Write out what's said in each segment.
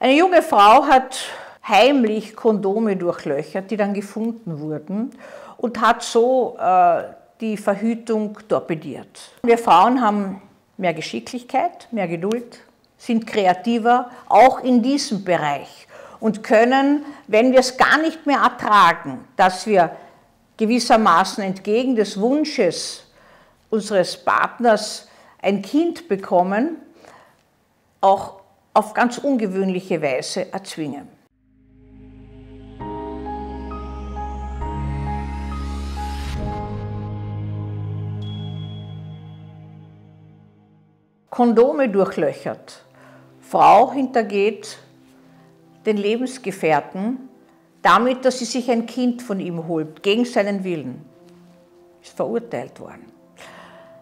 Eine junge Frau hat heimlich Kondome durchlöchert, die dann gefunden wurden und hat so äh, die Verhütung torpediert. Wir Frauen haben mehr Geschicklichkeit, mehr Geduld, sind kreativer, auch in diesem Bereich und können, wenn wir es gar nicht mehr ertragen, dass wir gewissermaßen entgegen des Wunsches unseres Partners ein Kind bekommen, auch auf ganz ungewöhnliche Weise erzwingen. Kondome durchlöchert. Frau hintergeht den Lebensgefährten damit, dass sie sich ein Kind von ihm holt, gegen seinen Willen. Ist verurteilt worden.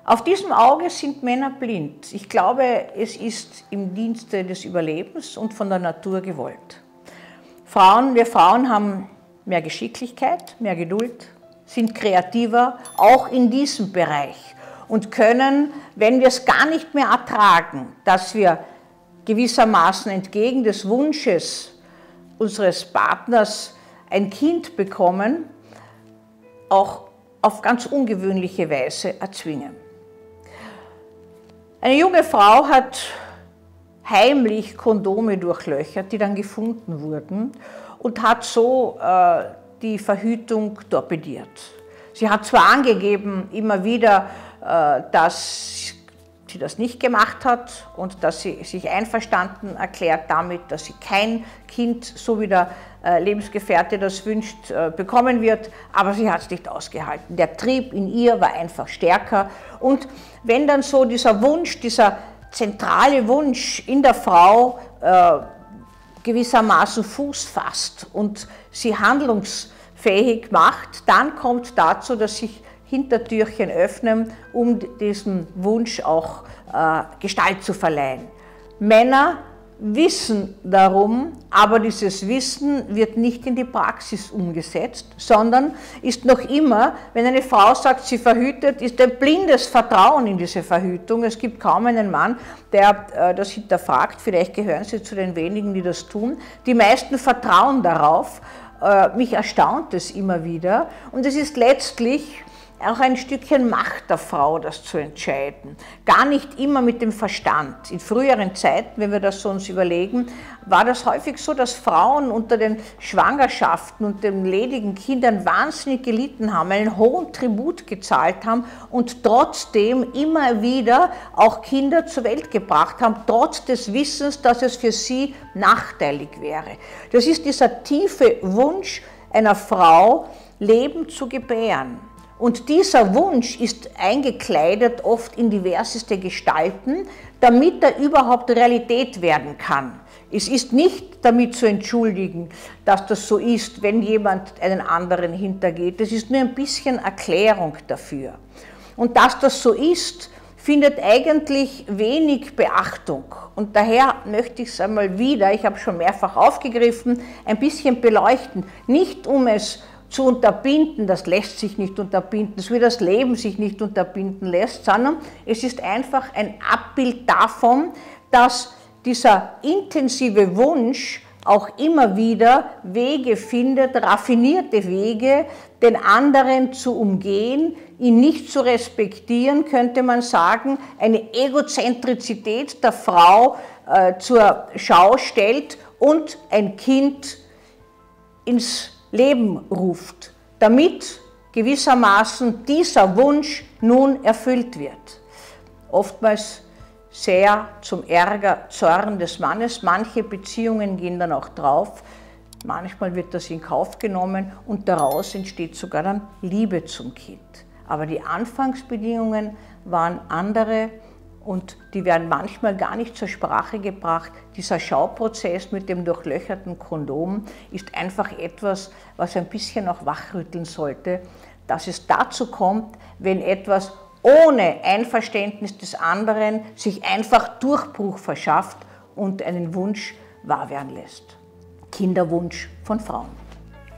Auf diesem Auge sind Männer blind. Ich glaube, es ist im Dienste des Überlebens und von der Natur gewollt. Frauen, wir Frauen haben mehr Geschicklichkeit, mehr Geduld, sind kreativer, auch in diesem Bereich und können, wenn wir es gar nicht mehr ertragen, dass wir gewissermaßen entgegen des Wunsches unseres Partners ein Kind bekommen, auch auf ganz ungewöhnliche Weise erzwingen. Eine junge Frau hat heimlich Kondome durchlöchert, die dann gefunden wurden und hat so äh, die Verhütung torpediert. Sie hat zwar angegeben immer wieder, äh, dass sie das nicht gemacht hat und dass sie sich einverstanden erklärt damit, dass sie kein Kind, so wie der äh, Lebensgefährte das wünscht, äh, bekommen wird, aber sie hat es nicht ausgehalten. Der Trieb in ihr war einfach stärker und wenn dann so dieser Wunsch, dieser zentrale Wunsch in der Frau äh, gewissermaßen Fuß fasst und sie handlungsfähig macht, dann kommt dazu, dass sich Hintertürchen öffnen, um diesem Wunsch auch äh, Gestalt zu verleihen. Männer wissen darum, aber dieses Wissen wird nicht in die Praxis umgesetzt, sondern ist noch immer, wenn eine Frau sagt, sie verhütet, ist ein blindes Vertrauen in diese Verhütung. Es gibt kaum einen Mann, der äh, das hinterfragt. Vielleicht gehören Sie zu den wenigen, die das tun. Die meisten vertrauen darauf. Äh, mich erstaunt es immer wieder. Und es ist letztlich auch ein Stückchen Macht der Frau, das zu entscheiden. Gar nicht immer mit dem Verstand. In früheren Zeiten, wenn wir das so uns überlegen, war das häufig so, dass Frauen unter den Schwangerschaften und den ledigen Kindern wahnsinnig gelitten haben, einen hohen Tribut gezahlt haben und trotzdem immer wieder auch Kinder zur Welt gebracht haben, trotz des Wissens, dass es für sie nachteilig wäre. Das ist dieser tiefe Wunsch einer Frau, Leben zu gebären. Und dieser Wunsch ist eingekleidet oft in diverseste Gestalten, damit er überhaupt Realität werden kann. Es ist nicht damit zu entschuldigen, dass das so ist, wenn jemand einen anderen hintergeht. Es ist nur ein bisschen Erklärung dafür. Und dass das so ist, findet eigentlich wenig Beachtung. Und daher möchte ich es einmal wieder, ich habe es schon mehrfach aufgegriffen, ein bisschen beleuchten. Nicht um es zu unterbinden, das lässt sich nicht unterbinden, so wie das Leben sich nicht unterbinden lässt, sondern es ist einfach ein Abbild davon, dass dieser intensive Wunsch auch immer wieder Wege findet, raffinierte Wege, den anderen zu umgehen, ihn nicht zu respektieren, könnte man sagen, eine Egozentrizität der Frau äh, zur Schau stellt und ein Kind ins Leben ruft, damit gewissermaßen dieser Wunsch nun erfüllt wird. Oftmals sehr zum Ärger, Zorn des Mannes. Manche Beziehungen gehen dann auch drauf. Manchmal wird das in Kauf genommen und daraus entsteht sogar dann Liebe zum Kind. Aber die Anfangsbedingungen waren andere und die werden manchmal gar nicht zur Sprache gebracht. Dieser Schauprozess mit dem durchlöcherten Kondom ist einfach etwas, was ein bisschen auch wachrütteln sollte, dass es dazu kommt, wenn etwas ohne Einverständnis des anderen sich einfach Durchbruch verschafft und einen Wunsch wahr werden lässt. Kinderwunsch von Frauen.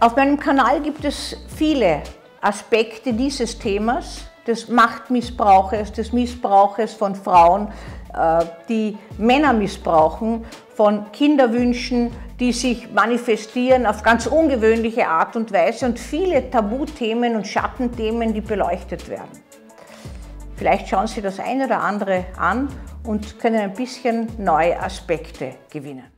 Auf meinem Kanal gibt es viele Aspekte dieses Themas des Machtmissbrauches, des Missbrauches von Frauen, äh, die Männer missbrauchen, von Kinderwünschen, die sich manifestieren auf ganz ungewöhnliche Art und Weise und viele Tabuthemen und Schattenthemen, die beleuchtet werden. Vielleicht schauen Sie das eine oder andere an und können ein bisschen neue Aspekte gewinnen.